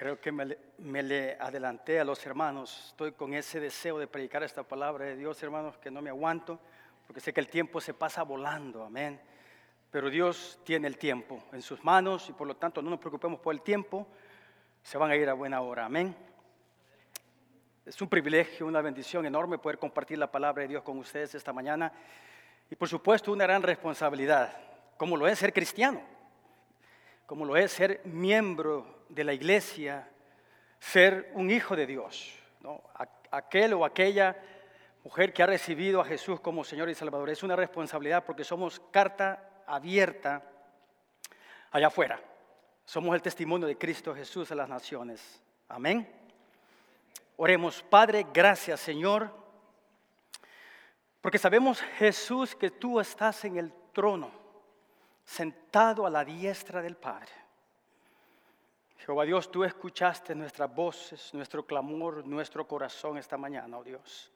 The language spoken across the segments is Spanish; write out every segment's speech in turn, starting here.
Creo que me, le adelanté a los hermanos. Estoy con ese deseo de predicar esta palabra de Dios, hermanos, que no me aguanto, porque sé que el tiempo se pasa volando, amén. Pero Dios tiene el tiempo en sus manos y por lo tanto no nos preocupemos por el tiempo, se van a ir a buena hora, amén. Es un privilegio, una bendición enorme poder compartir la palabra de Dios con ustedes esta mañana y por supuesto una gran responsabilidad, como lo es ser cristiano como lo es ser miembro de la iglesia, ser un hijo de Dios. Aquel o aquella mujer que ha recibido a Jesús como Señor y Salvador es una responsabilidad porque somos carta abierta allá afuera. Somos el testimonio de Cristo Jesús a las naciones. Amén. Oremos, Padre, gracias Señor, porque sabemos Jesús que tú estás en el trono sentado a la diestra del Padre. Jehová Dios, tú escuchaste nuestras voces, nuestro clamor, nuestro corazón esta mañana, oh Dios.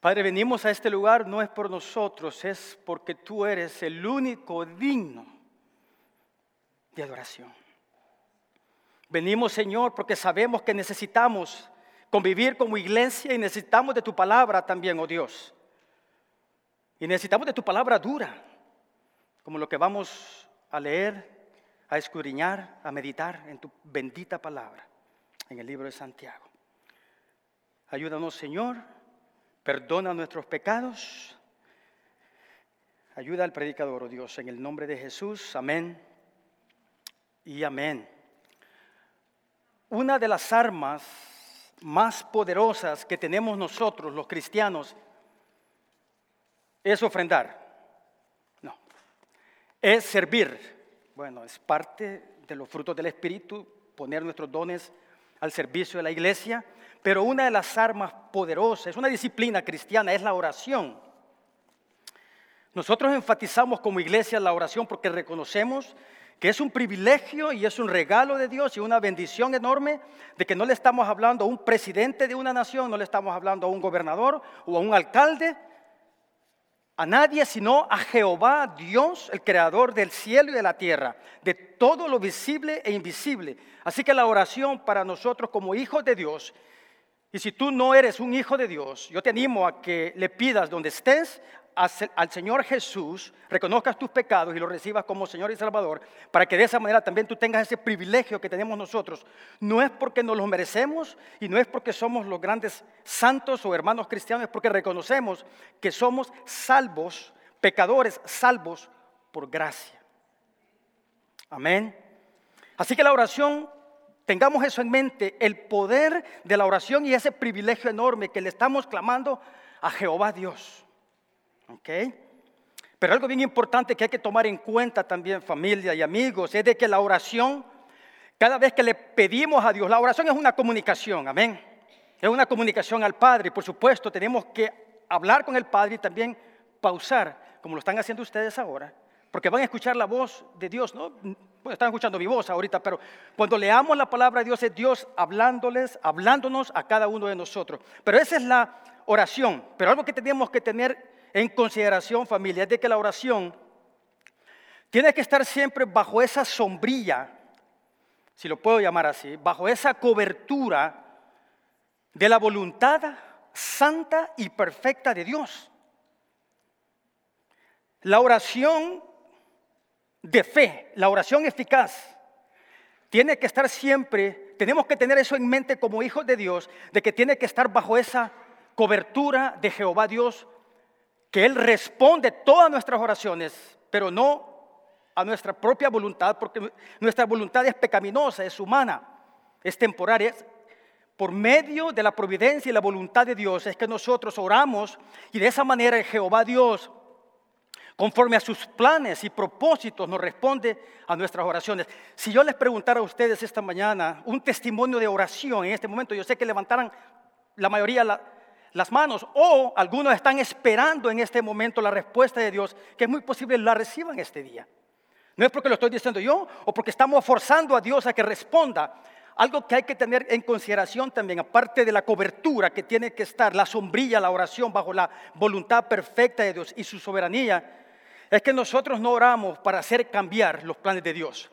Padre, venimos a este lugar no es por nosotros, es porque tú eres el único digno de adoración. Venimos, Señor, porque sabemos que necesitamos convivir como iglesia y necesitamos de tu palabra también, oh Dios. Y necesitamos de tu palabra dura como lo que vamos a leer, a escudriñar, a meditar en tu bendita palabra, en el libro de Santiago. Ayúdanos, Señor, perdona nuestros pecados. Ayuda al predicador, oh Dios, en el nombre de Jesús. Amén y amén. Una de las armas más poderosas que tenemos nosotros, los cristianos, es ofrendar es servir. Bueno, es parte de los frutos del Espíritu, poner nuestros dones al servicio de la iglesia, pero una de las armas poderosas, es una disciplina cristiana, es la oración. Nosotros enfatizamos como iglesia la oración porque reconocemos que es un privilegio y es un regalo de Dios y una bendición enorme de que no le estamos hablando a un presidente de una nación, no le estamos hablando a un gobernador o a un alcalde, a nadie sino a Jehová, Dios, el creador del cielo y de la tierra, de todo lo visible e invisible. Así que la oración para nosotros como hijos de Dios, y si tú no eres un hijo de Dios, yo te animo a que le pidas donde estés al Señor Jesús, reconozcas tus pecados y lo recibas como Señor y Salvador, para que de esa manera también tú tengas ese privilegio que tenemos nosotros. No es porque nos lo merecemos y no es porque somos los grandes santos o hermanos cristianos, es porque reconocemos que somos salvos, pecadores salvos por gracia. Amén. Así que la oración, tengamos eso en mente, el poder de la oración y ese privilegio enorme que le estamos clamando a Jehová Dios. ¿Ok? Pero algo bien importante que hay que tomar en cuenta también, familia y amigos, es de que la oración, cada vez que le pedimos a Dios, la oración es una comunicación, amén. Es una comunicación al Padre. Por supuesto, tenemos que hablar con el Padre y también pausar, como lo están haciendo ustedes ahora, porque van a escuchar la voz de Dios, ¿no? Bueno, están escuchando mi voz ahorita, pero cuando leamos la palabra de Dios es Dios hablándoles, hablándonos a cada uno de nosotros. Pero esa es la oración. Pero algo que tenemos que tener en consideración, familia, de que la oración tiene que estar siempre bajo esa sombrilla, si lo puedo llamar así, bajo esa cobertura de la voluntad santa y perfecta de Dios. La oración de fe, la oración eficaz, tiene que estar siempre, tenemos que tener eso en mente como hijos de Dios, de que tiene que estar bajo esa cobertura de Jehová Dios que Él responde todas nuestras oraciones, pero no a nuestra propia voluntad, porque nuestra voluntad es pecaminosa, es humana, es temporaria. Por medio de la providencia y la voluntad de Dios es que nosotros oramos y de esa manera Jehová Dios, conforme a sus planes y propósitos, nos responde a nuestras oraciones. Si yo les preguntara a ustedes esta mañana un testimonio de oración en este momento, yo sé que levantaran la mayoría la, las manos o algunos están esperando en este momento la respuesta de Dios, que es muy posible la reciban este día. No es porque lo estoy diciendo yo o porque estamos forzando a Dios a que responda. Algo que hay que tener en consideración también, aparte de la cobertura que tiene que estar, la sombrilla, la oración bajo la voluntad perfecta de Dios y su soberanía, es que nosotros no oramos para hacer cambiar los planes de Dios.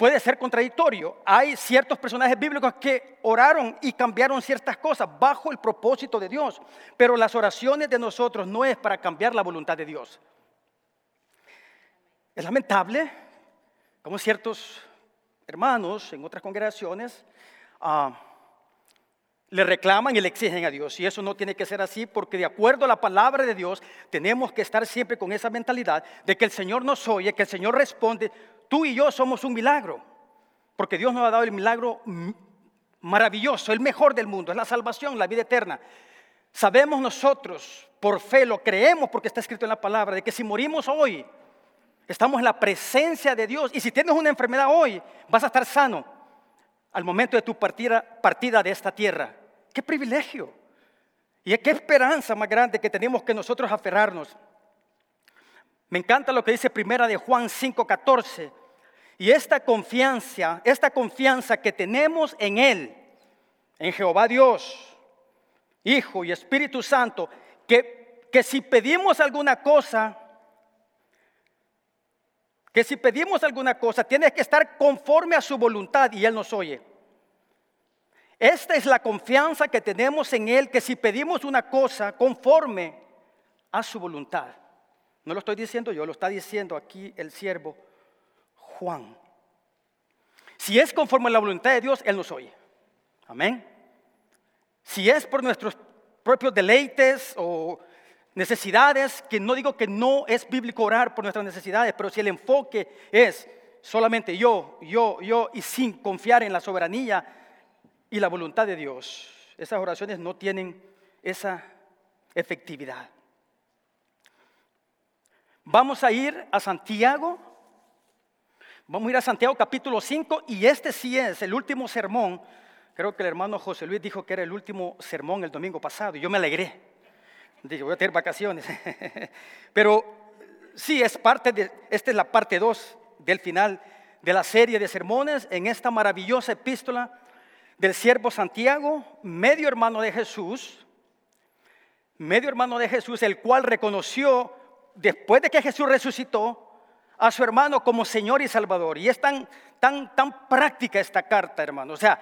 Puede ser contradictorio. Hay ciertos personajes bíblicos que oraron y cambiaron ciertas cosas bajo el propósito de Dios, pero las oraciones de nosotros no es para cambiar la voluntad de Dios. Es lamentable como ciertos hermanos en otras congregaciones ah, le reclaman y le exigen a Dios. Y eso no tiene que ser así porque de acuerdo a la palabra de Dios tenemos que estar siempre con esa mentalidad de que el Señor nos oye, que el Señor responde. Tú y yo somos un milagro, porque Dios nos ha dado el milagro maravilloso, el mejor del mundo, es la salvación, la vida eterna. Sabemos nosotros, por fe, lo creemos porque está escrito en la palabra, de que si morimos hoy, estamos en la presencia de Dios. Y si tienes una enfermedad hoy, vas a estar sano al momento de tu partida, de esta tierra. Qué privilegio. Y qué esperanza más grande que tenemos que nosotros aferrarnos. Me encanta lo que dice primera de Juan 5:14. Y esta confianza, esta confianza que tenemos en Él, en Jehová Dios, Hijo y Espíritu Santo, que, que si pedimos alguna cosa, que si pedimos alguna cosa, tiene que estar conforme a su voluntad y Él nos oye. Esta es la confianza que tenemos en Él, que si pedimos una cosa conforme a su voluntad, no lo estoy diciendo yo, lo está diciendo aquí el siervo Juan. Si es conforme a la voluntad de Dios, Él nos oye. Amén. Si es por nuestros propios deleites o necesidades, que no digo que no es bíblico orar por nuestras necesidades, pero si el enfoque es solamente yo, yo, yo y sin confiar en la soberanía y la voluntad de Dios, esas oraciones no tienen esa efectividad. Vamos a ir a Santiago. Vamos a ir a Santiago capítulo 5 y este sí es el último sermón. Creo que el hermano José Luis dijo que era el último sermón el domingo pasado y yo me alegré. Dije, voy a tener vacaciones. Pero sí, es parte de, esta es la parte 2 del final de la serie de sermones en esta maravillosa epístola del siervo Santiago, medio hermano de Jesús, medio hermano de Jesús, el cual reconoció después de que Jesús resucitó a su hermano como Señor y Salvador. Y es tan, tan, tan práctica esta carta, hermano. O sea,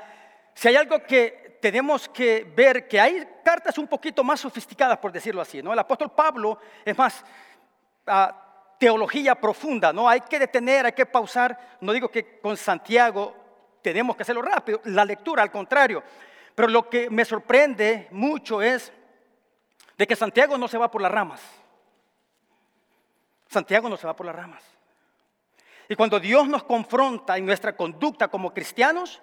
si hay algo que tenemos que ver, que hay cartas un poquito más sofisticadas, por decirlo así, ¿no? El apóstol Pablo es más ah, teología profunda, ¿no? Hay que detener, hay que pausar. No digo que con Santiago tenemos que hacerlo rápido. La lectura, al contrario. Pero lo que me sorprende mucho es de que Santiago no se va por las ramas. Santiago no se va por las ramas. Y cuando Dios nos confronta en nuestra conducta como cristianos,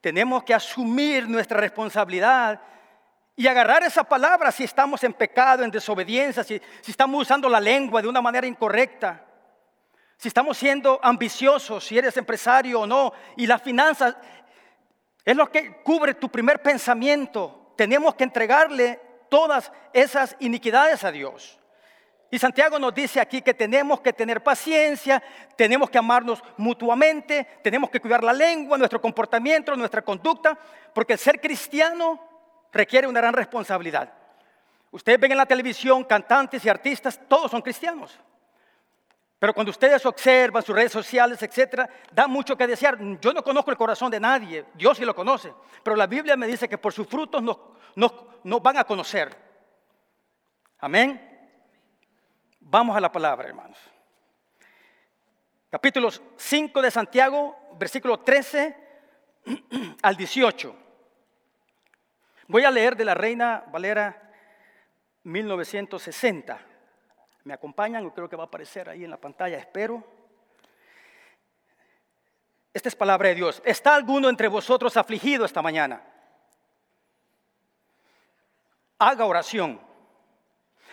tenemos que asumir nuestra responsabilidad y agarrar esa palabra si estamos en pecado, en desobediencia, si, estamos usando la lengua de una manera incorrecta si estamos siendo ambiciosos, si eres empresario o no, y las finanzas es lo que cubre tu primer pensamiento. Tenemos que entregarle todas esas iniquidades a Dios. Y Santiago nos dice aquí que tenemos que tener paciencia, tenemos que amarnos mutuamente, tenemos que cuidar la lengua, nuestro comportamiento, nuestra conducta, porque el ser cristiano requiere una gran responsabilidad. Ustedes ven en la televisión cantantes y artistas, todos son cristianos. Pero cuando ustedes observan sus redes sociales, etcétera, da mucho que desear. Yo no conozco el corazón de nadie, Dios sí lo conoce. Pero la Biblia me dice que por sus frutos nos, nos van a conocer. Amén. Vamos a la palabra, hermanos. Capítulo 5 de Santiago, versículo 13 al 18. Voy a leer de la Reina Valera 1960. ¿Me acompañan? Yo creo que va a aparecer ahí en la pantalla, espero. Esta es palabra de Dios. ¿Está alguno entre vosotros afligido esta mañana? Haga oración.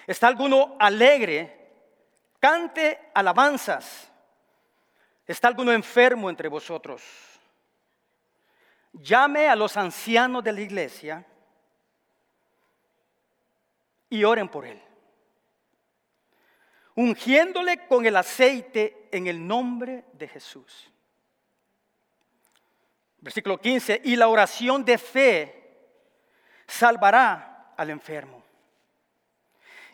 ¿Está alguno alegre? Cante alabanzas. ¿Está alguno enfermo entre vosotros? Llame a los ancianos de la iglesia y oren por él ungiéndole con el aceite en el nombre de Jesús. Versículo 15, y la oración de fe salvará al enfermo.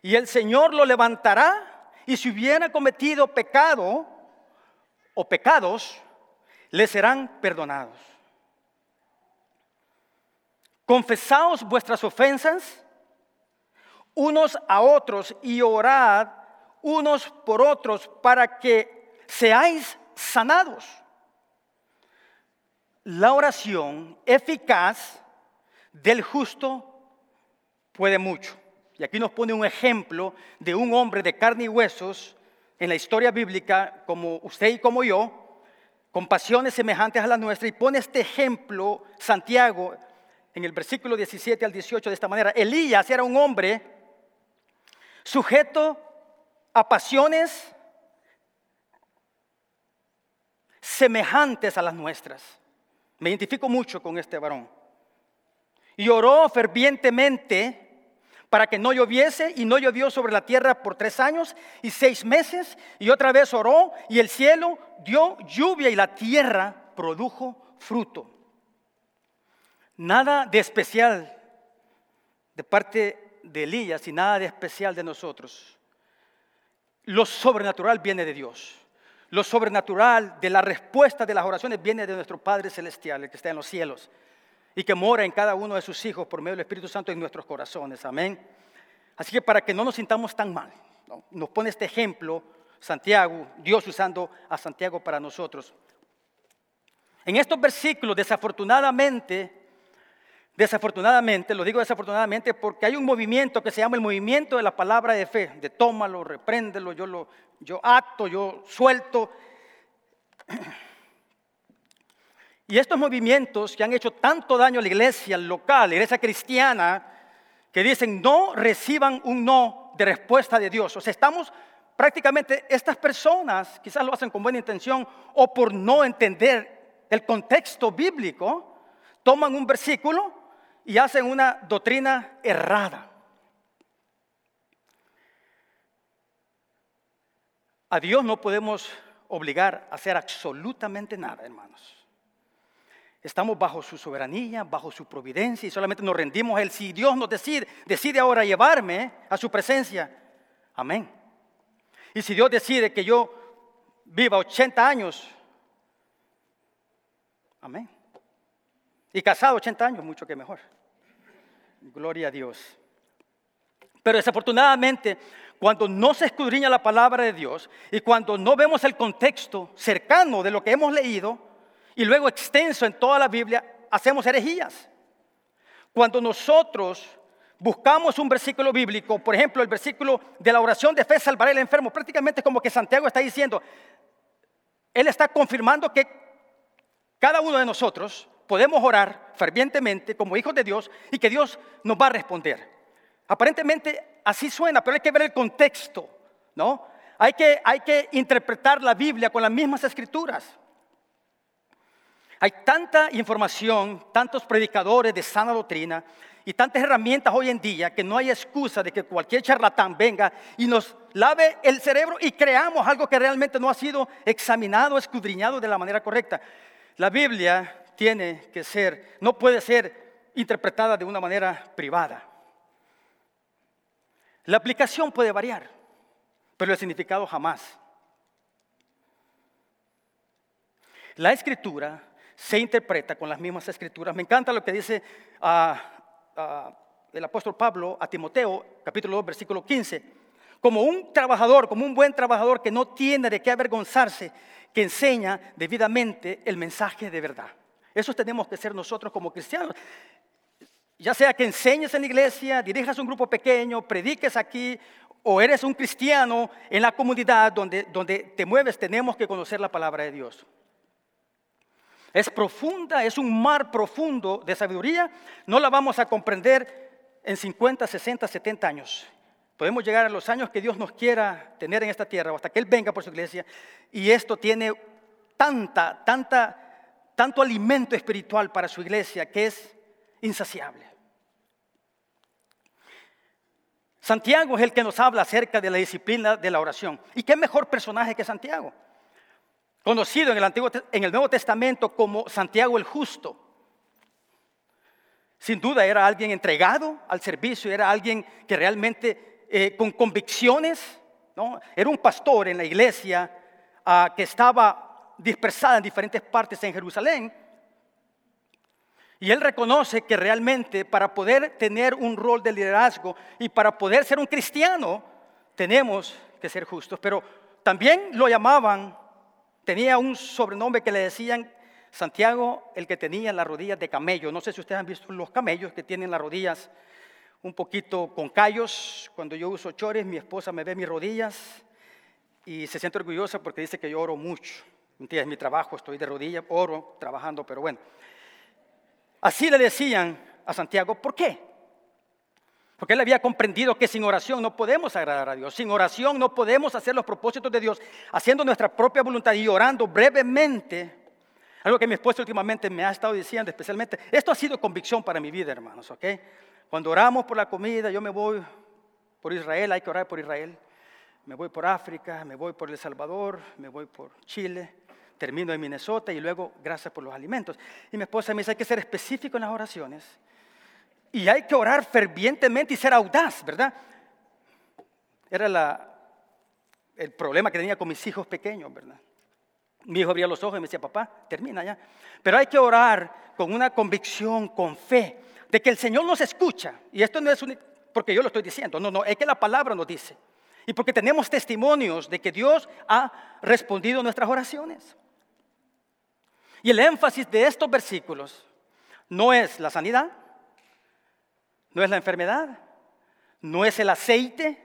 Y el Señor lo levantará y si hubiera cometido pecado o pecados, les serán perdonados. Confesaos vuestras ofensas unos a otros y orad unos por otros para que seáis sanados. La oración eficaz del justo puede mucho. Y aquí nos pone un ejemplo de un hombre de carne y huesos en la historia bíblica, como usted y como yo, con pasiones semejantes a las nuestras, y pone este ejemplo, Santiago, en el versículo 17 al 18, de esta manera. Elías era un hombre sujeto a pasiones semejantes a las nuestras. Me identifico mucho con este varón. Y oró fervientemente para que no lloviese y no llovió sobre la tierra por tres años y seis meses. Y otra vez oró y el cielo dio lluvia y la tierra produjo fruto. Nada de especial de parte de Elías y nada de especial de nosotros. Lo sobrenatural viene de Dios. Lo sobrenatural de la respuesta de las oraciones viene de nuestro Padre Celestial, el que está en los cielos y que mora en cada uno de sus hijos por medio del Espíritu Santo en nuestros corazones. Amén. Así que para que no nos sintamos tan mal, nos pone este ejemplo Santiago, Dios usando a Santiago para nosotros. En estos versículos, desafortunadamente, desafortunadamente, lo digo desafortunadamente porque hay un movimiento que se llama el movimiento de la palabra de fe, de tómalo, repréndelo, yo lo yo acto, yo suelto. Y estos movimientos que han hecho tanto daño a la iglesia local, la iglesia cristiana, que dicen no reciban un no de respuesta de Dios. O sea, estamos prácticamente, estas personas quizás lo hacen con buena intención o por no entender el contexto bíblico, toman un versículo y hacen una doctrina errada. A Dios no podemos obligar a hacer absolutamente nada, hermanos. Estamos bajo su soberanía, bajo su providencia y solamente nos rendimos a Él. Si Dios nos decide, decide ahora llevarme a su presencia, amén. Y si Dios decide que yo viva 80 años, amén. Y casado 80 años, mucho que mejor. Gloria a Dios. Pero desafortunadamente, cuando no se escudriña la palabra de Dios y cuando no vemos el contexto cercano de lo que hemos leído, y luego extenso en toda la Biblia, hacemos herejías. Cuando nosotros buscamos un versículo bíblico, por ejemplo, el versículo de la oración de fe salvaré al enfermo, prácticamente como que Santiago está diciendo, él está confirmando que cada uno de nosotros podemos orar fervientemente como hijos de Dios y que Dios nos va a responder. Aparentemente así suena, pero hay que ver el contexto, ¿no? Hay que, hay que interpretar la Biblia con las mismas escrituras. Hay tanta información, tantos predicadores de sana doctrina y tantas herramientas hoy en día que no hay excusa de que cualquier charlatán venga y nos lave el cerebro y creamos algo que realmente no ha sido examinado, escudriñado de la manera correcta. La Biblia tiene que ser, no puede ser interpretada de una manera privada. La aplicación puede variar, pero el significado jamás. La escritura se interpreta con las mismas escrituras. Me encanta lo que dice ah, ah, el apóstol Pablo a Timoteo, capítulo 2, versículo 15. Como un trabajador, como un buen trabajador que no tiene de qué avergonzarse, que enseña debidamente el mensaje de verdad. Eso tenemos que ser nosotros como cristianos. Ya sea que enseñes en la iglesia, dirijas un grupo pequeño, prediques aquí, o eres un cristiano en la comunidad donde, donde te mueves, tenemos que conocer la palabra de Dios. Es profunda, es un mar profundo de sabiduría. No la vamos a comprender en 50, 60, 70 años. Podemos llegar a los años que Dios nos quiera tener en esta tierra, hasta que Él venga por su iglesia. Y esto tiene tanta, tanta, tanto alimento espiritual para su iglesia que es insaciable. Santiago es el que nos habla acerca de la disciplina de la oración. ¿Y qué mejor personaje que Santiago? Conocido en el, Nuevo Testamento como Santiago el Justo. Sin duda era alguien entregado al servicio, era alguien que realmente eh, con convicciones, era un pastor en la iglesia ah, que estaba dispersada en diferentes partes en Jerusalén. Y él reconoce que realmente para poder tener un rol de liderazgo y para poder ser un cristiano, tenemos que ser justos. Pero también lo llamaban, tenía un sobrenombre que le decían Santiago, el que tenía las rodillas de camello. No sé si ustedes han visto los camellos que tienen las rodillas un poquito con callos. Cuando yo uso chores, mi esposa me ve mis rodillas y se siente orgullosa porque dice que yo oro mucho. Es mi trabajo, estoy de rodillas, oro trabajando, pero bueno. Así le decían a Santiago, ¿por qué? Porque él había comprendido que sin oración no podemos agradar a Dios. Sin oración no podemos hacer los propósitos de Dios, haciendo nuestra propia voluntad y orando brevemente. Algo que mi esposa últimamente me ha estado diciendo, especialmente, esto ha sido convicción para mi vida, hermanos, ¿ok? Cuando oramos por la comida, yo me voy por Israel, hay que orar por Israel. Me voy por África, me voy por El Salvador, me voy por Chile, termino en Minnesota y luego gracias por los alimentos. Y mi esposa me dice, hay que ser específico en las oraciones y hay que orar fervientemente y ser audaz, ¿verdad? Era el problema que tenía con mis hijos pequeños, ¿verdad? Mi hijo abría los ojos y me decía, papá, termina ya. Pero hay que orar con una convicción, con fe, de que el Señor nos escucha. Y esto no es porque yo lo estoy diciendo, no, no, es que la palabra nos dice. Y porque tenemos testimonios de que Dios ha respondido nuestras oraciones. Y el énfasis de estos versículos no es la sanidad, no es la enfermedad, no es el aceite,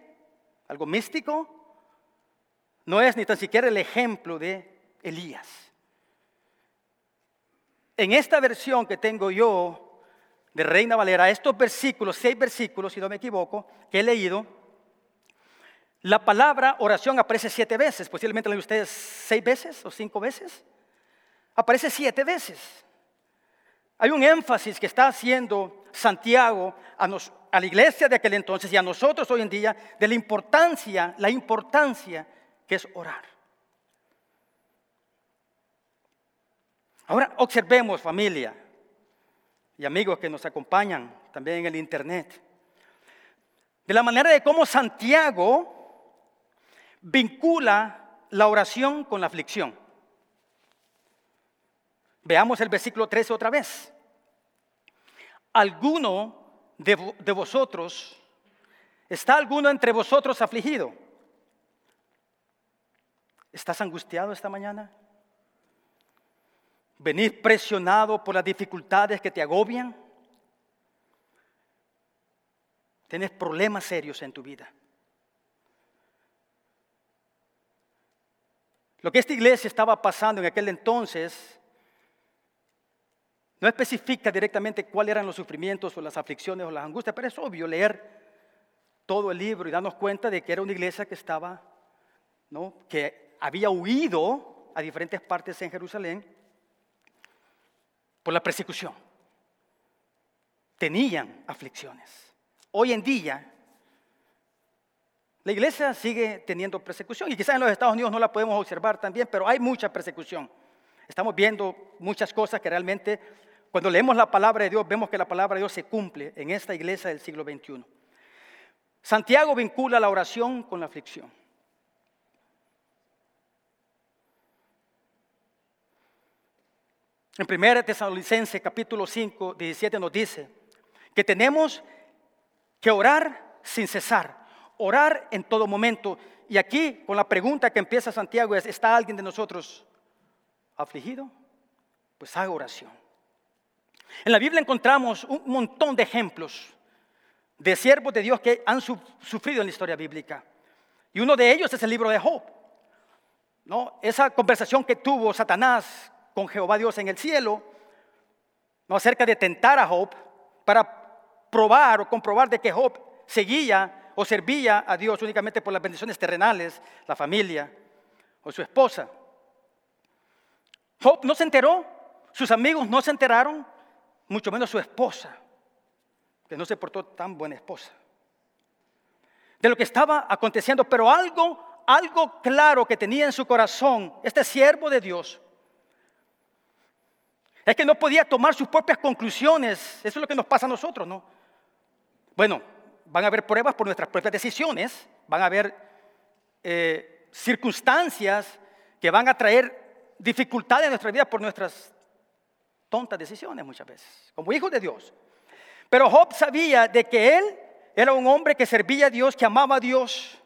algo místico, no es ni tan siquiera el ejemplo de Elías. En esta versión que tengo yo de Reina Valera, estos versículos, seis versículos, si no me equivoco, que he leído, la palabra oración aparece siete veces, posiblemente la de ustedes seis veces o cinco veces aparece siete veces. Hay un énfasis que está haciendo Santiago a, a, la iglesia de aquel entonces y a nosotros hoy en día de la importancia, la importancia que es orar. Ahora observemos familia y amigos que nos acompañan también en el internet, de la manera de cómo Santiago vincula la oración con la aflicción. Veamos el versículo 13 otra vez. ¿Alguno de, vosotros, está alguno entre vosotros afligido? ¿Estás angustiado esta mañana? ¿Venís presionado por las dificultades que te agobian? ¿Tienes problemas serios en tu vida? Lo que esta iglesia estaba pasando en aquel entonces no especifica directamente cuáles eran los sufrimientos o las aflicciones o las angustias, pero es obvio leer todo el libro y darnos cuenta de que era una iglesia que estaba, ¿no? que había huido a diferentes partes en Jerusalén por la persecución. Tenían aflicciones. Hoy en día, la iglesia sigue teniendo persecución y quizás en los Estados Unidos no la podemos observar también, pero hay mucha persecución. Estamos viendo muchas cosas que realmente cuando leemos la palabra de Dios, vemos que la palabra de Dios se cumple en esta iglesia del siglo XXI. Santiago vincula la oración con la aflicción. En 1 Tesalonicenses capítulo 5, 17 nos dice que tenemos que orar sin cesar, orar en todo momento. Y aquí con la pregunta que empieza Santiago es, ¿está alguien de nosotros afligido? Pues haga oración. En la Biblia encontramos un montón de ejemplos de siervos de Dios que han sufrido en la historia bíblica. Y uno de ellos es el libro de Job. ¿no? Esa conversación que tuvo Satanás con Jehová Dios en el cielo, ¿no? acerca de tentar a Job para probar o comprobar de que Job seguía o servía a Dios únicamente por las bendiciones terrenales, la familia o su esposa. Job no se enteró, sus amigos no se enteraron, mucho menos su esposa, que no se portó tan buena esposa. De lo que estaba aconteciendo, pero algo, algo claro que tenía en su corazón este siervo de Dios, es que no podía tomar sus propias conclusiones. Eso es lo que nos pasa a nosotros, ¿no? Bueno, van a haber pruebas por nuestras propias decisiones, van a haber eh, circunstancias que van a traer dificultades en nuestra vida por nuestras tontas decisiones muchas veces, como hijos de Dios. Pero Job sabía de que él era un hombre que servía a Dios, que amaba a Dios,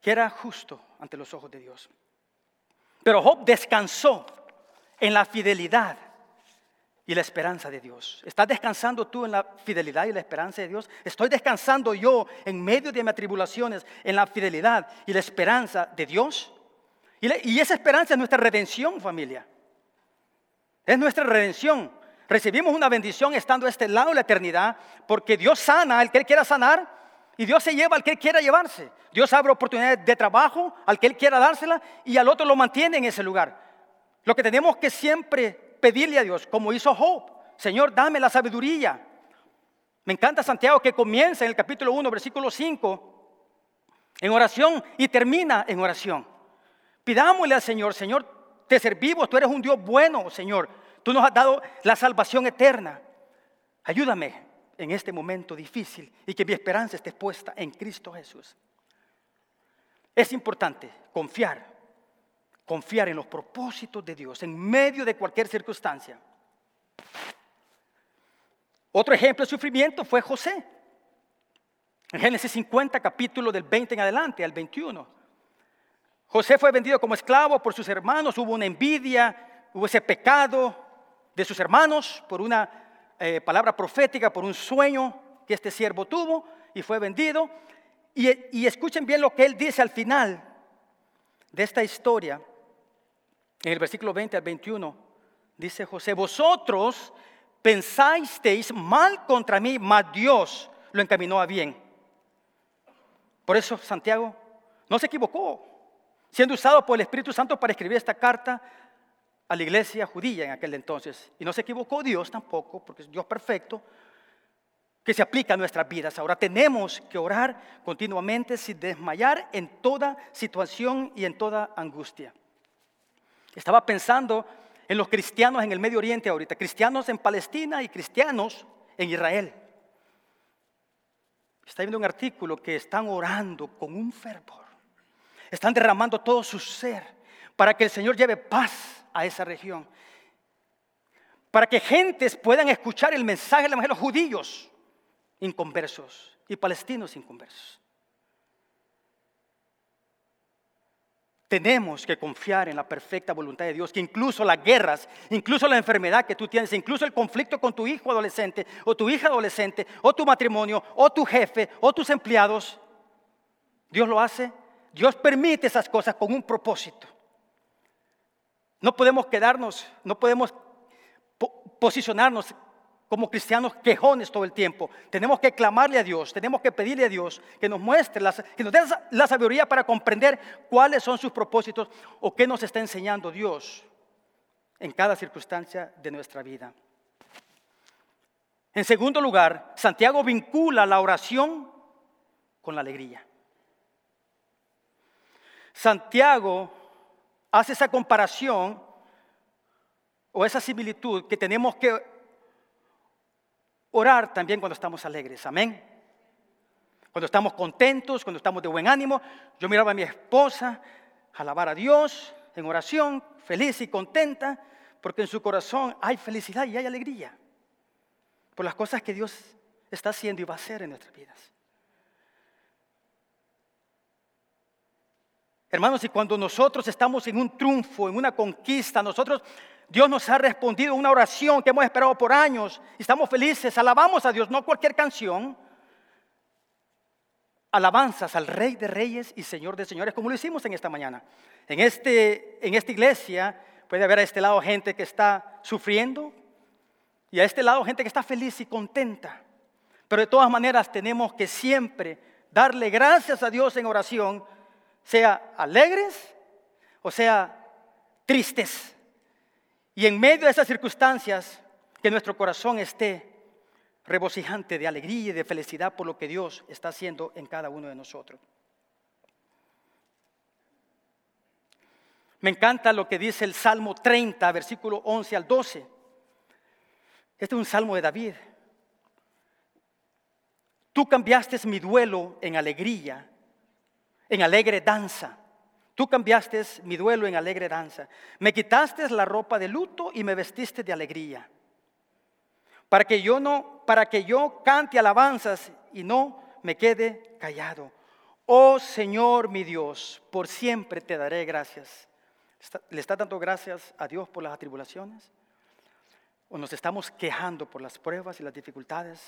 que era justo ante los ojos de Dios. Pero Job descansó en la fidelidad y la esperanza de Dios. ¿Estás descansando tú en la fidelidad y la esperanza de Dios? Estoy descansando yo en medio de mis tribulaciones en la fidelidad y la esperanza de Dios. Y, esa esperanza es nuestra redención, familia. Es nuestra redención. Recibimos una bendición estando a este lado de la eternidad, porque Dios sana al que Él quiera sanar y Dios se lleva al que Él quiera llevarse. Dios abre oportunidades de trabajo al que Él quiera dársela y al otro lo mantiene en ese lugar. Lo que tenemos que siempre pedirle a Dios, como hizo Job, Señor, dame la sabiduría. Me encanta Santiago que comienza en el capítulo 1, versículo 5, en oración y termina en oración. Pidámosle al Señor, Señor, te servimos, tú eres un Dios bueno, Señor. Tú nos has dado la salvación eterna. Ayúdame en este momento difícil y que mi esperanza esté puesta en Cristo Jesús. Es importante confiar confiar en los propósitos de Dios en medio de cualquier circunstancia. Otro ejemplo de sufrimiento fue José. En Génesis 50, capítulo del 20 en adelante, al 21. José fue vendido como esclavo por sus hermanos, hubo una envidia, hubo ese pecado de sus hermanos por una eh, palabra profética, por un sueño que este siervo tuvo y fue vendido. y escuchen bien lo que él dice al final de esta historia. En el versículo 20 al 21 dice José, vosotros pensáis mal contra mí, mas Dios lo encaminó a bien. Por eso Santiago no se equivocó, siendo usado por el Espíritu Santo para escribir esta carta a la iglesia judía en aquel entonces. Y no se equivocó Dios tampoco, porque es Dios perfecto, que se aplica a nuestras vidas. Ahora tenemos que orar continuamente sin desmayar en toda situación y en toda angustia. Estaba pensando en los cristianos en el Medio Oriente ahorita, cristianos en Palestina y cristianos en Israel. Está viendo un artículo que están orando con un fervor. Están derramando todo su ser para que el Señor lleve paz a esa región. Para que gentes puedan escuchar el mensaje de los judíos inconversos y palestinos inconversos. Tenemos que confiar en la perfecta voluntad de Dios, que incluso las guerras, incluso la enfermedad que tú tienes, incluso el conflicto con tu hijo adolescente o tu hija adolescente o tu matrimonio o tu jefe o tus empleados, Dios lo hace. Dios permite esas cosas con un propósito. No podemos quedarnos, no podemos posicionarnos como cristianos quejones todo el tiempo. Tenemos que clamarle a Dios, tenemos que pedirle a Dios que nos muestre, que nos dé la sabiduría para comprender cuáles son sus propósitos o qué nos está enseñando Dios en cada circunstancia de nuestra vida. En segundo lugar, Santiago vincula la oración con la alegría. Santiago hace esa comparación o esa similitud que tenemos que orar también cuando estamos alegres. Amén. Cuando estamos contentos, cuando estamos de buen ánimo. Yo miraba a mi esposa alabar a Dios en oración, feliz y contenta, porque en su corazón hay felicidad y hay alegría por las cosas que Dios está haciendo y va a hacer en nuestras vidas. Hermanos, y cuando nosotros estamos en un triunfo, en una conquista, nosotros Dios nos ha respondido una oración que hemos esperado por años. Y estamos felices, alabamos a Dios, no cualquier canción. Alabanzas al Rey de Reyes y Señor de Señores, como lo hicimos en esta mañana. En, este, en esta iglesia puede haber a este lado gente que está sufriendo y a este lado gente que está feliz y contenta. Pero de todas maneras tenemos que siempre darle gracias a Dios en oración, sea alegres o sea tristes. Y en medio de esas circunstancias, que nuestro corazón esté regocijante de alegría y de felicidad por lo que Dios está haciendo en cada uno de nosotros. Me encanta lo que dice el Salmo 30, versículo 11 al 12. Este es un salmo de David. Tú cambiaste mi duelo en alegría, en alegre danza. Tú cambiaste mi duelo en alegre danza. Me quitaste la ropa de luto y me vestiste de alegría. Para que yo no, para que yo cante alabanzas y no me quede callado. Oh Señor mi Dios, por siempre te daré gracias. ¿Le está dando gracias a Dios por las atribulaciones? ¿O nos estamos quejando por las pruebas y las dificultades?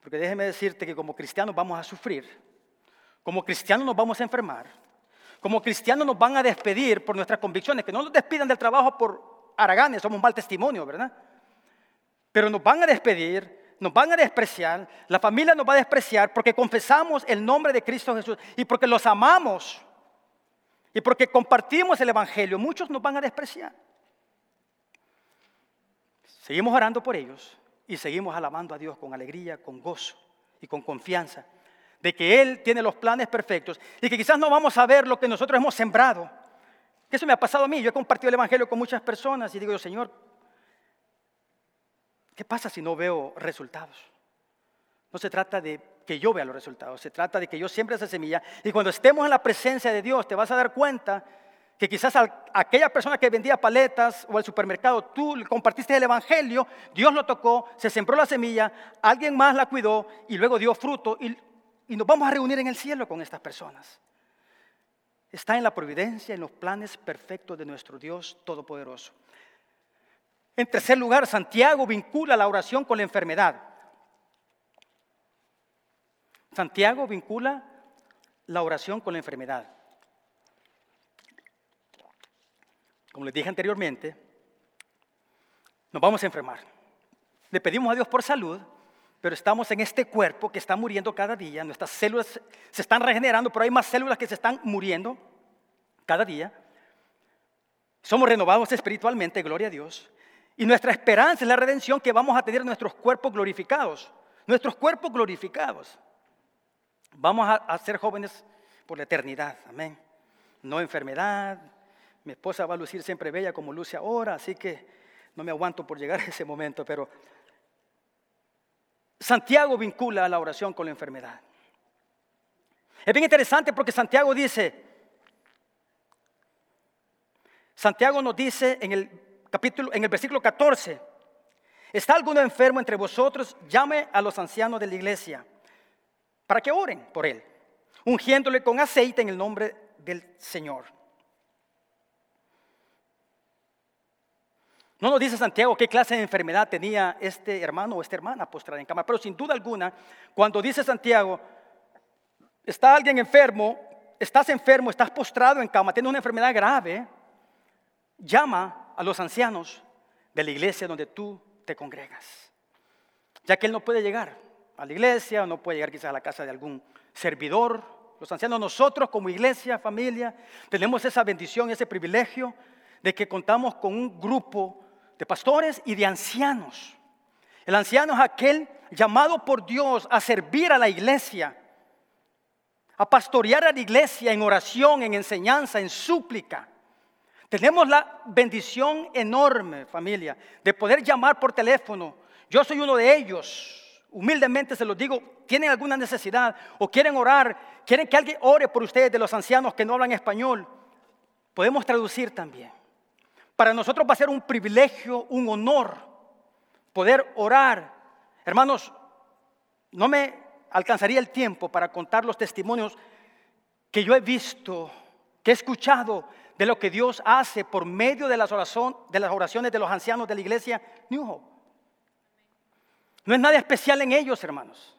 Porque déjeme decirte que como cristianos vamos a sufrir, como cristianos nos vamos a enfermar, como cristianos nos van a despedir por nuestras convicciones, que no nos despidan del trabajo por haraganes, somos mal testimonio, ¿verdad? Pero nos van a despedir, nos van a despreciar, la familia nos va a despreciar porque confesamos el nombre de Cristo Jesús y porque los amamos y porque compartimos el Evangelio. Muchos nos van a despreciar. Seguimos orando por ellos y seguimos alabando a Dios con alegría, con gozo y con confianza de que Él tiene los planes perfectos y que quizás no vamos a ver lo que nosotros hemos sembrado. Eso me ha pasado a mí. Yo he compartido el Evangelio con muchas personas y digo, Señor, ¿qué pasa si no veo resultados? No se trata de que yo vea los resultados, se trata de que yo siembre esa semilla y cuando estemos en la presencia de Dios te vas a dar cuenta que quizás a aquella persona que vendía paletas o al supermercado, tú compartiste el Evangelio, Dios lo tocó, se sembró la semilla, alguien más la cuidó y luego dio fruto y y nos vamos a reunir en el cielo con estas personas. Está en la providencia, en los planes perfectos de nuestro Dios Todopoderoso. En tercer lugar, Santiago vincula la oración con la enfermedad. Santiago vincula la oración con la enfermedad. Como les dije anteriormente, nos vamos a enfermar. Le pedimos a Dios por salud, pero estamos en este cuerpo que está muriendo cada día, nuestras células se están regenerando, pero hay más células que se están muriendo cada día. Somos renovados espiritualmente, gloria a Dios. Y nuestra esperanza es la redención que vamos a tener nuestros cuerpos glorificados, nuestros cuerpos glorificados. Vamos a, ser jóvenes por la eternidad, amén. No enfermedad. Mi esposa va a lucir siempre bella como luce ahora, así que no me aguanto por llegar a ese momento, pero Santiago vincula la oración con la enfermedad. Es bien interesante porque Santiago dice, Santiago nos dice en el capítulo, en el versículo 14, ¿está alguno enfermo entre vosotros? Llame a los ancianos de la iglesia para que oren por él, ungiéndole con aceite en el nombre del Señor. No nos dice Santiago qué clase de enfermedad tenía este hermano o esta hermana postrada en cama, pero sin duda alguna, cuando dice Santiago, está alguien enfermo, estás enfermo, estás postrado en cama, tienes una enfermedad grave, llama a los ancianos de la iglesia donde tú te congregas. Ya que él no puede llegar a la iglesia no puede llegar quizás a la casa de algún servidor. Los ancianos, nosotros como iglesia, familia, tenemos esa bendición, ese privilegio de que contamos con un grupo de pastores y de ancianos. El anciano es aquel llamado por Dios a servir a la iglesia, a pastorear a la iglesia en oración, en enseñanza, en súplica. Tenemos la bendición enorme, familia, de poder llamar por teléfono. Yo soy uno de ellos. Humildemente se los digo, tienen alguna necesidad o quieren orar, quieren que alguien ore por ustedes de los ancianos que no hablan español. Podemos traducir también. Para nosotros va a ser un privilegio, un honor poder orar. Hermanos, no me alcanzaría el tiempo para contar los testimonios que yo he visto, que he escuchado de lo que Dios hace por medio de las, de las oraciones de los ancianos de la iglesia New Hope. No es nada especial en ellos, hermanos.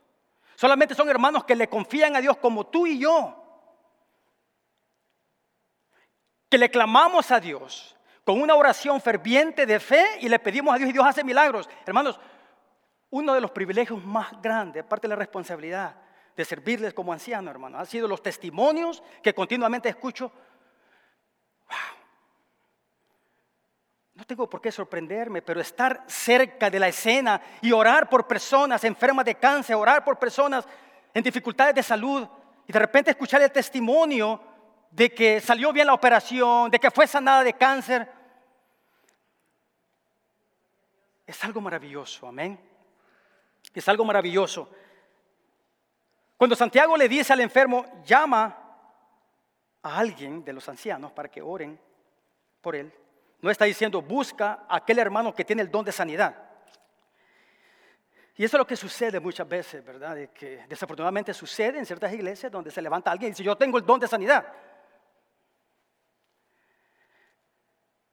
Solamente son hermanos que le confían a Dios como tú y yo. Que le clamamos a Dios con una oración ferviente de fe y le pedimos a Dios y Dios hace milagros. Hermanos, uno de los privilegios más grandes, aparte de la responsabilidad de servirles como anciano, hermano, han sido los testimonios que continuamente escucho. No tengo por qué sorprenderme, pero estar cerca de la escena y orar por personas enfermas de cáncer, orar por personas en dificultades de salud y de repente escuchar el testimonio de que salió bien la operación, de que fue sanada de cáncer. Es algo maravilloso, amén. Es algo maravilloso. Cuando Santiago le dice al enfermo, llama a alguien de los ancianos para que oren por él. No está diciendo busca a aquel hermano que tiene el don de sanidad. Y eso es lo que sucede muchas veces, ¿verdad? que desafortunadamente sucede en ciertas iglesias donde se levanta alguien y dice, yo tengo el don de sanidad.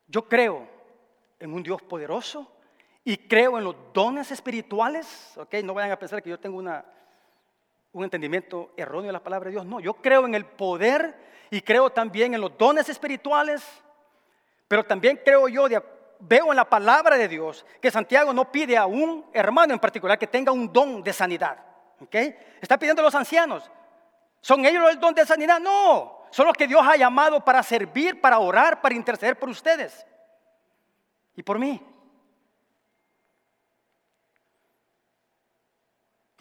Yo creo en un Dios poderoso y creo en los dones espirituales. ¿ok? No vayan a pensar que yo tengo un entendimiento erróneo de la palabra de Dios. No, yo creo en el poder y creo también en los dones espirituales, pero también creo yo, veo en la palabra de Dios que Santiago no pide a un hermano en particular que tenga un don de sanidad. ¿ok? Está pidiendo a los ancianos. ¿Son ellos el don de sanidad? No, son los que Dios ha llamado para servir, para orar, para interceder por ustedes y por mí.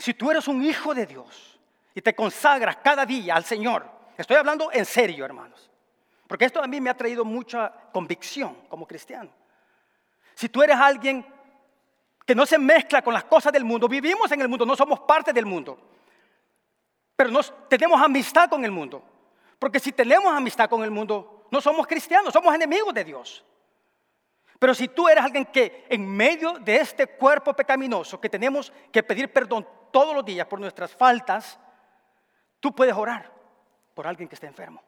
Si tú eres un hijo de Dios y te consagras cada día al Señor, estoy hablando en serio, hermanos, porque esto a mí me ha traído mucha convicción como cristiano. Si tú eres alguien que no se mezcla con las cosas del mundo, vivimos en el mundo, no somos parte del mundo, pero nos, tenemos amistad con el mundo. Porque si tenemos amistad con el mundo, no somos cristianos, somos enemigos de Dios. Pero si tú eres alguien que en medio de este cuerpo pecaminoso, que tenemos que pedir perdón todos los días por nuestras faltas, tú puedes orar por alguien que esté enfermo.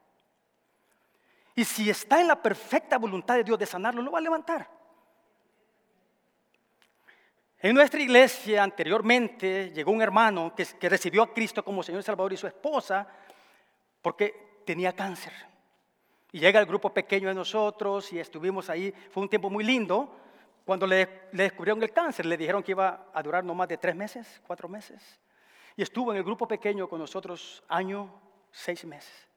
Y si está en la perfecta voluntad de Dios de sanarlo, lo va a levantar. En nuestra iglesia anteriormente llegó un hermano que, que recibió a Cristo como Señor y Salvador y su esposa porque tenía cáncer. Y llega el grupo pequeño de nosotros y estuvimos ahí. Fue un tiempo muy lindo cuando le, descubrieron el cáncer, le dijeron que iba a durar no más de tres meses, cuatro meses. Y estuvo en el grupo pequeño con nosotros año, seis meses.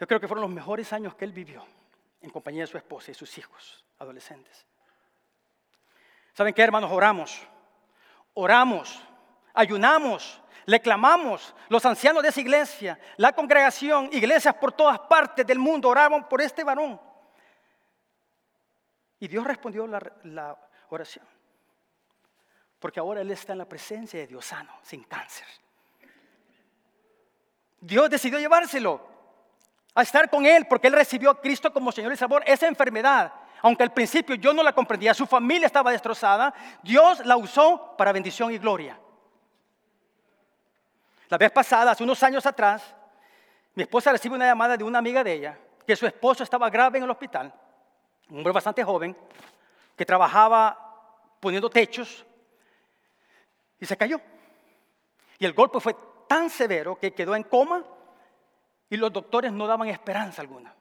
Yo creo que fueron los mejores años que él vivió en compañía de su esposa y sus hijos adolescentes. ¿Saben qué, hermanos? Oramos, oramos, ayunamos, le clamamos. Los ancianos de esa iglesia, la congregación, iglesias por todas partes del mundo oraban por este varón. Y Dios respondió la, oración. Porque ahora Él está en la presencia de Dios sano, sin cáncer. Dios decidió llevárselo a estar con Él porque Él recibió a Cristo como Señor y Salvador. Esa enfermedad, aunque al principio yo no la comprendía, su familia estaba destrozada, Dios la usó para bendición y gloria. La vez pasada, hace unos años atrás, mi esposa recibe una llamada de una amiga de ella que su esposo estaba grave en el hospital un hombre bastante joven, que trabajaba poniendo techos, y se cayó. Y el golpe fue tan severo que quedó en coma y los doctores no daban esperanza alguna.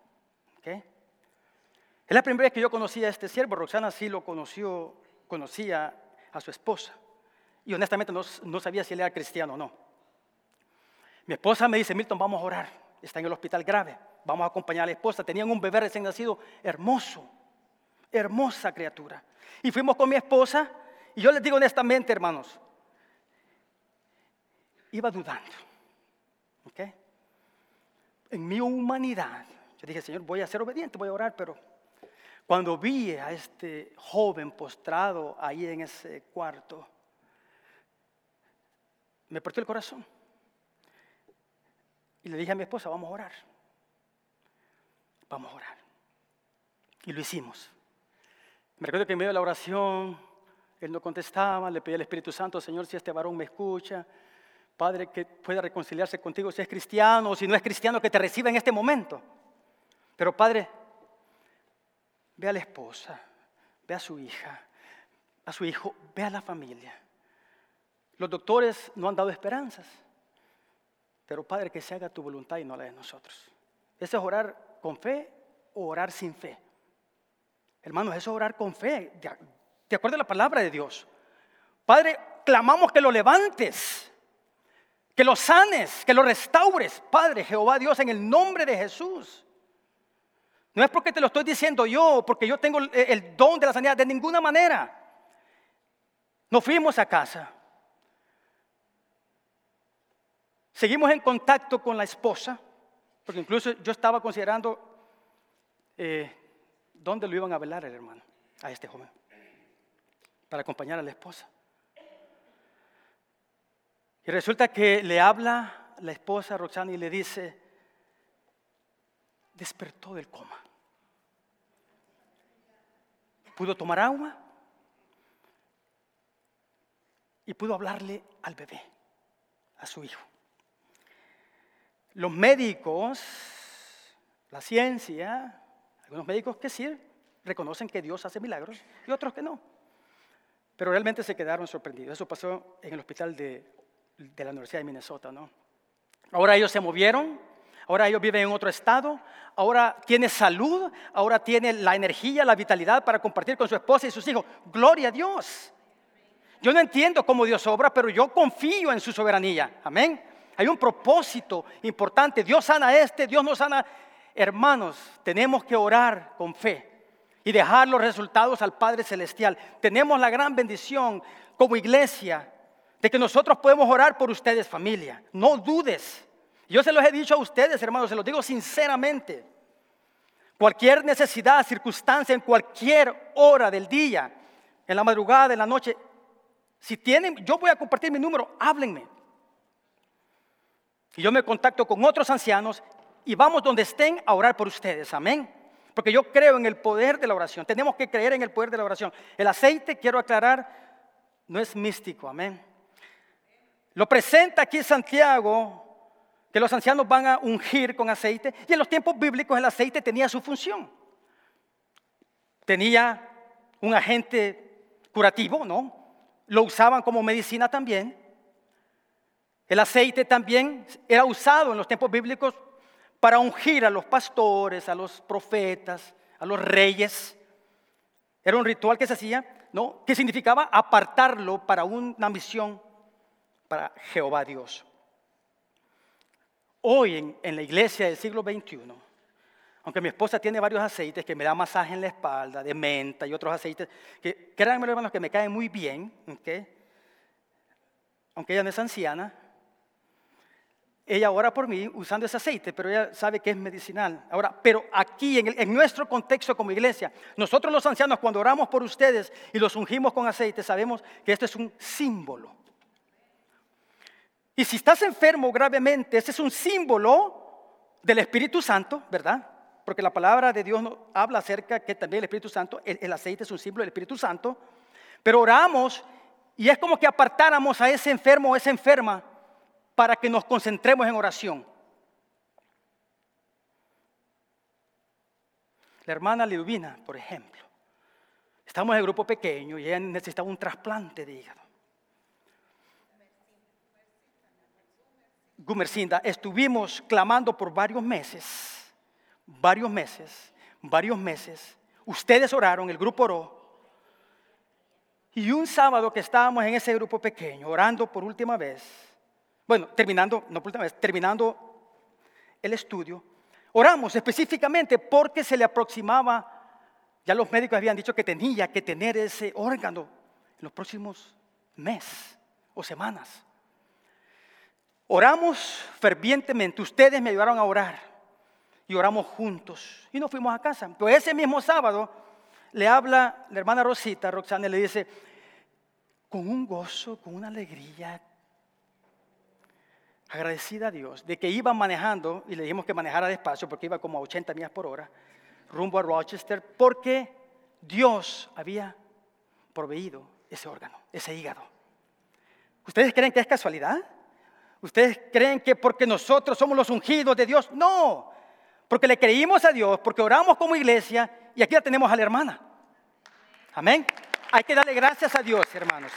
Es la primera vez que yo conocía a este siervo, Roxana sí lo conoció, conocía a su esposa. Y honestamente no, no sabía si él era cristiano o no. Mi esposa me dice, Milton, vamos a orar. Está en el hospital grave. Vamos a acompañar a la esposa. Tenían un bebé recién nacido hermoso hermosa criatura. Y fuimos con mi esposa, y yo les digo honestamente, hermanos, iba dudando. ¿ok? En mi humanidad, yo dije, Señor, voy a ser obediente, voy a orar, pero cuando vi a este joven postrado ahí en ese cuarto, me partió el corazón. Y le dije a mi esposa, vamos a orar. Vamos a orar. Y lo hicimos. Me recuerdo que en medio de la oración, él no contestaba, le pedí al Espíritu Santo, Señor, si este varón me escucha, Padre, que pueda reconciliarse contigo si es cristiano o si no es cristiano, que te reciba en este momento. Pero Padre, ve a la esposa, ve a su hija, a su hijo, ve a la familia. Los doctores no han dado esperanzas, pero Padre, que se haga tu voluntad y no la de nosotros. Eso es orar con fe o orar sin fe. Hermanos, eso es orar con fe, de acuerdo a la palabra de Dios. Padre, clamamos que lo levantes, que lo sanes, que lo restaures. Padre, Jehová Dios, en el nombre de Jesús. No es porque te lo estoy diciendo yo, porque yo tengo el don de la sanidad, de ninguna manera. Nos fuimos a casa. Seguimos en contacto con la esposa, porque incluso yo estaba considerando eh, ¿dónde lo iban a velar el hermano? A este joven. Para acompañar a la esposa. Y resulta que le habla la esposa Roxana y le dice, despertó del coma. Pudo tomar agua y pudo hablarle al bebé, a su hijo. Los médicos, la ciencia, algunos médicos que sí reconocen que Dios hace milagros y otros que no. Pero realmente se quedaron sorprendidos. Eso pasó en el hospital de, de la Universidad de Minnesota, ¿no? Ahora ellos se movieron, ahora ellos viven en otro estado, ahora tiene salud, ahora tiene la energía, la vitalidad para compartir con su esposa y sus hijos. Gloria a Dios. Yo no entiendo cómo Dios obra, pero yo confío en su soberanía. Amén. Hay un propósito importante. Dios sana a este, Dios no sana. Hermanos, tenemos que orar con fe y dejar los resultados al Padre Celestial. Tenemos la gran bendición como iglesia de que nosotros podemos orar por ustedes, familia. No dudes. Yo se los he dicho a ustedes, hermanos, se los digo sinceramente. Cualquier necesidad, circunstancia, en cualquier hora del día, en la madrugada, en la noche, si tienen, yo voy a compartir mi número, háblenme. Y yo me contacto con otros ancianos y vamos donde estén a orar por ustedes. Amén. Porque yo creo en el poder de la oración. Tenemos que creer en el poder de la oración. El aceite, quiero aclarar, no es místico. Amén. Lo presenta aquí Santiago, que los ancianos van a ungir con aceite. Y en los tiempos bíblicos el aceite tenía su función. Tenía un agente curativo, ¿no? Lo usaban como medicina también. El aceite también era usado en los tiempos bíblicos para ungir a los pastores, a los profetas, a los reyes. Era un ritual que se hacía, ¿no? Que significaba apartarlo para una misión para Jehová Dios. Hoy en, la iglesia del siglo XXI, aunque mi esposa tiene varios aceites que me da masaje en la espalda, de menta y otros aceites, que créanme hermanos que me caen muy bien, aunque ella no es anciana, ella ora por mí usando ese aceite, pero ella sabe que es medicinal. Ahora, pero aquí en, nuestro contexto como iglesia, nosotros los ancianos cuando oramos por ustedes y los ungimos con aceite, sabemos que esto es un símbolo. Y si estás enfermo gravemente, ese es un símbolo del Espíritu Santo, ¿verdad? Porque la palabra de Dios habla acerca que también el Espíritu Santo, el, el aceite es un símbolo del Espíritu Santo, pero oramos y es como que apartáramos a ese enfermo o esa enferma para que nos concentremos en oración. La hermana Liduvina, por ejemplo, estamos en el grupo pequeño y ella necesitaba un trasplante de hígado. Gumercinda, estuvimos clamando por varios meses, varios meses, varios meses. Ustedes oraron, el grupo oró. Y un sábado que estábamos en ese grupo pequeño, orando por última vez, bueno, terminando, no por última vez, terminando el estudio, oramos específicamente porque se le aproximaba, ya los médicos habían dicho que tenía que tener ese órgano en los próximos meses o semanas. Oramos fervientemente, ustedes me ayudaron a orar y oramos juntos y nos fuimos a casa. Pero ese mismo sábado le habla la hermana Rosita, Roxana, le dice, con un gozo, con una alegría agradecida a Dios de que iba manejando, y le dijimos que manejara despacio porque iba como a 80 millas por hora, rumbo a Rochester, porque Dios había proveído ese órgano, ese hígado. ¿Ustedes creen que es casualidad? ¿Ustedes creen que porque nosotros somos los ungidos de Dios? No, porque le creímos a Dios, porque oramos como iglesia y aquí la tenemos a la hermana. Amén. Hay que darle gracias a Dios, hermanos.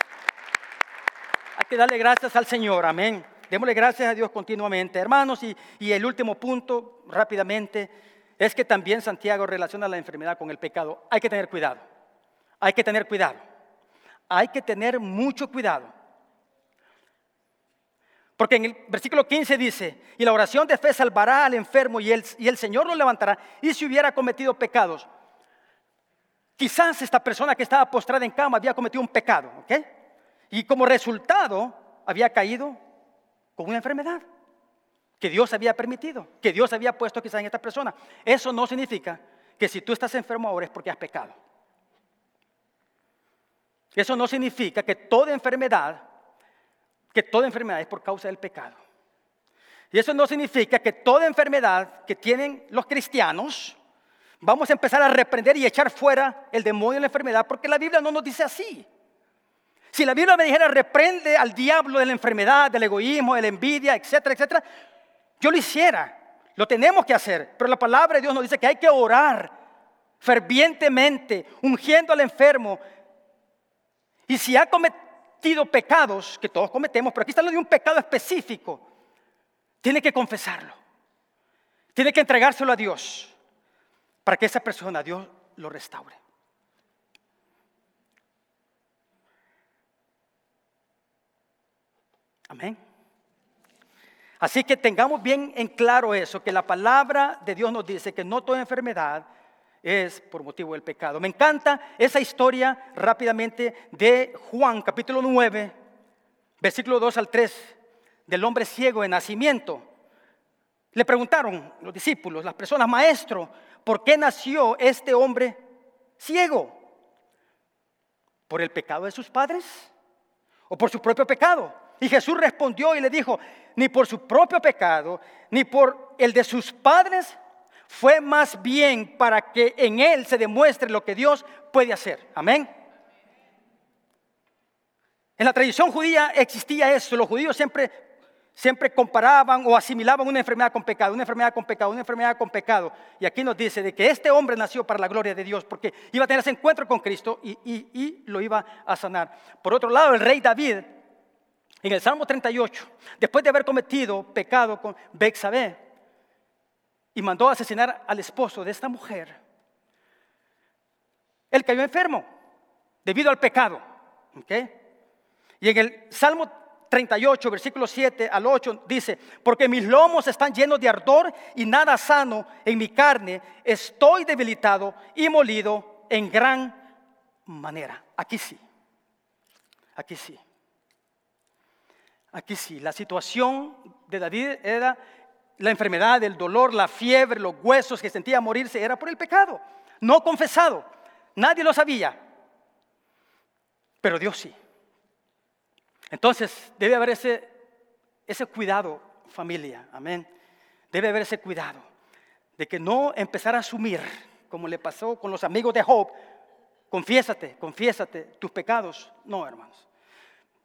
Hay que darle gracias al Señor. Amén. Démosle gracias a Dios continuamente. Hermanos, y, el último punto, rápidamente, es que también Santiago relaciona la enfermedad con el pecado. Hay que tener cuidado. Hay que tener cuidado. Hay que tener mucho cuidado. Porque en el versículo 15 dice, y la oración de fe salvará al enfermo y el, y el Señor lo levantará. Y si hubiera cometido pecados, quizás esta persona que estaba postrada en cama había cometido un pecado, ¿ok? Y como resultado había caído con una enfermedad que Dios había permitido, que Dios había puesto quizás en esta persona. Eso no significa que si tú estás enfermo ahora es porque has pecado. Eso no significa que toda enfermedad, que toda enfermedad es por causa del pecado. Y eso no significa que toda enfermedad que tienen los cristianos, vamos a empezar a reprender y echar fuera el demonio de la enfermedad, porque la Biblia no nos dice así. Si la Biblia me dijera reprende al diablo de la enfermedad, del egoísmo, de la envidia, etcétera, etcétera, yo lo hiciera. Lo tenemos que hacer. Pero la palabra de Dios nos dice que hay que orar fervientemente, ungiendo al enfermo. Y si ha cometido pecados, que todos cometemos, pero aquí está hablando de un pecado específico, tiene que confesarlo. Tiene que entregárselo a Dios para que esa persona, Dios, lo restaure. Así que tengamos bien en claro eso, que la palabra de Dios nos dice que no toda enfermedad es por motivo del pecado. Me encanta esa historia rápidamente de Juan capítulo 9, versículo 2 al 3, del hombre ciego de nacimiento. Le preguntaron los discípulos, las personas, maestro, ¿por qué nació este hombre ciego? ¿Por el pecado de sus padres? ¿O por su propio pecado? Y Jesús respondió y le dijo, ni por su propio pecado, ni por el de sus padres, fue más bien para que en él se demuestre lo que Dios puede hacer. Amén. En la tradición judía existía eso, los judíos siempre siempre comparaban o asimilaban una enfermedad con pecado, una enfermedad con pecado, una enfermedad con pecado. Y aquí nos dice de que este hombre nació para la gloria de Dios porque iba a tener ese encuentro con Cristo y, y lo iba a sanar. Por otro lado, el rey David en el Salmo 38, después de haber cometido pecado con Bexabé y mandó a asesinar al esposo de esta mujer, él cayó enfermo debido al pecado. Y en el Salmo 38, versículo 7 al 8 dice, porque mis lomos están llenos de ardor y nada sano en mi carne, estoy debilitado y molido en gran manera. Aquí sí, aquí sí. Aquí sí, la situación de David era la enfermedad, el dolor, la fiebre, los huesos que sentía morirse, era por el pecado, no confesado. Nadie lo sabía, pero Dios sí. Entonces debe haber ese, ese cuidado, familia, amén. Debe haber ese cuidado de que no empezar a asumir, como le pasó con los amigos de Job, confiésate, confiésate tus pecados. No, hermanos.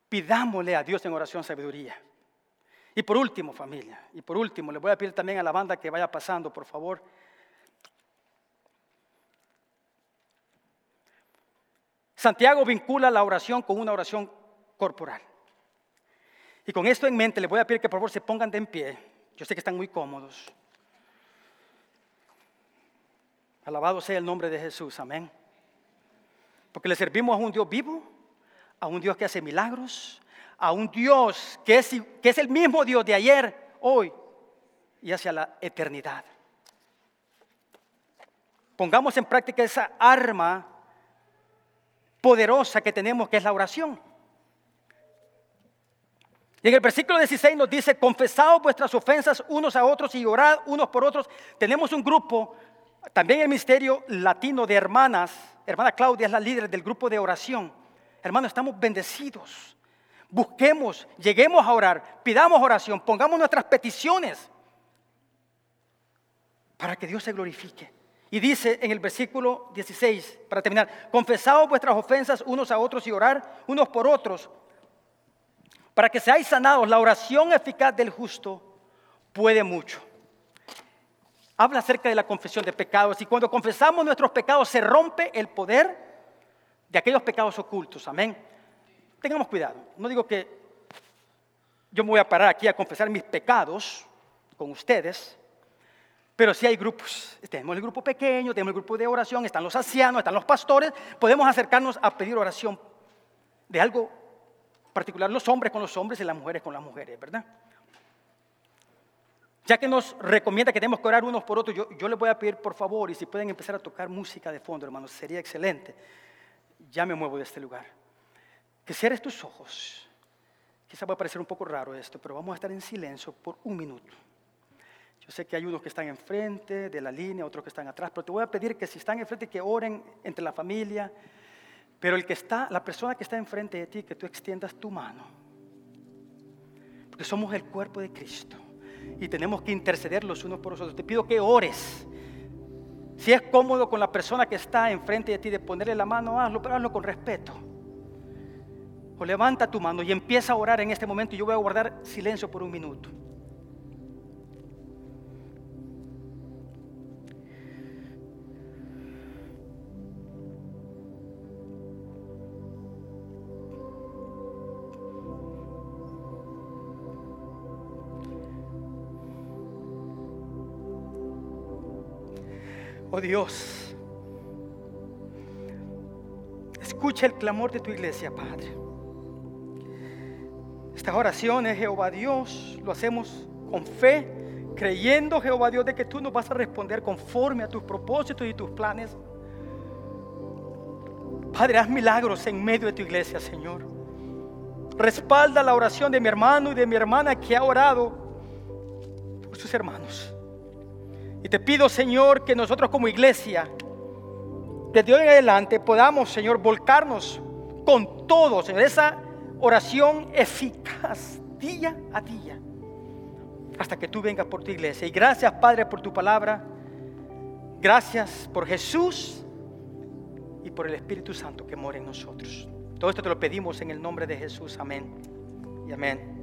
Pidámosle a Dios en oración sabiduría. Y por último, familia, y por último, le voy a pedir también a la banda que vaya pasando, por favor. Santiago vincula la oración con una oración corporal. Y con esto en mente, le voy a pedir que por favor se pongan de en pie. Yo sé que están muy cómodos. Alabado sea el nombre de Jesús, amén. Porque le servimos a un Dios vivo a un Dios que hace milagros, a un Dios que es, que es el mismo Dios de ayer, hoy y hacia la eternidad. Pongamos en práctica esa arma poderosa que tenemos, que es la oración. Y en el versículo 16 nos dice, confesaos vuestras ofensas unos a otros y orad unos por otros. Tenemos un grupo, también el ministerio latino de hermanas. Hermana Claudia es la líder del grupo de oración. Hermano, estamos bendecidos. Busquemos, lleguemos a orar, pidamos oración, pongamos nuestras peticiones para que Dios se glorifique. Y dice en el versículo 16, para terminar, confesaos vuestras ofensas unos a otros y orar unos por otros, para que seáis sanados. La oración eficaz del justo puede mucho. Habla acerca de la confesión de pecados y cuando confesamos nuestros pecados se rompe el poder de aquellos pecados ocultos. Amén. Tengamos cuidado. No digo que yo me voy a parar aquí a confesar mis pecados con ustedes, pero si hay grupos. Tenemos el grupo pequeño, tenemos el grupo de oración, están los ancianos, están los pastores. Podemos acercarnos a pedir oración de algo particular, los hombres con los hombres y las mujeres con las mujeres, ¿verdad? Ya que nos recomienda que tenemos que orar unos por otros, yo, yo les voy a pedir por favor, y si pueden empezar a tocar música de fondo, hermanos, sería excelente ya me muevo de este lugar. Que cierres tus ojos. Quizá va a parecer un poco raro esto, pero vamos a estar en silencio por un minuto. Yo sé que hay unos que están enfrente de la línea, otros que están atrás, pero te voy a pedir que si están enfrente, que oren entre la familia. Pero el que está, la persona que está enfrente de ti, que tú extiendas tu mano. Porque somos el cuerpo de Cristo. y tenemos que interceder los unos por los otros. Te pido que ores. Si es cómodo con la persona que está enfrente de ti de ponerle la mano, hazlo, pero hazlo con respeto. O levanta tu mano y empieza a orar en este momento. Yo voy a guardar silencio por un minuto. Oh Dios, escucha el clamor de tu iglesia, Padre. Estas oraciones, Jehová Dios, lo hacemos con fe, creyendo, Jehová Dios, de que tú nos vas a responder conforme a tus propósitos y tus planes. Padre, haz milagros en medio de tu iglesia, Señor. Respalda la oración de mi hermano y de mi hermana que ha orado por sus hermanos. Y te pido, Señor, que nosotros como iglesia, desde hoy en adelante, podamos, Señor, volcarnos con todo, Señor, esa oración eficaz día a día, hasta que tú vengas por tu iglesia. Y gracias, Padre, por tu palabra. Gracias por Jesús y por el Espíritu Santo que mora en nosotros. Todo esto te lo pedimos en el nombre de Jesús. Amén y amén.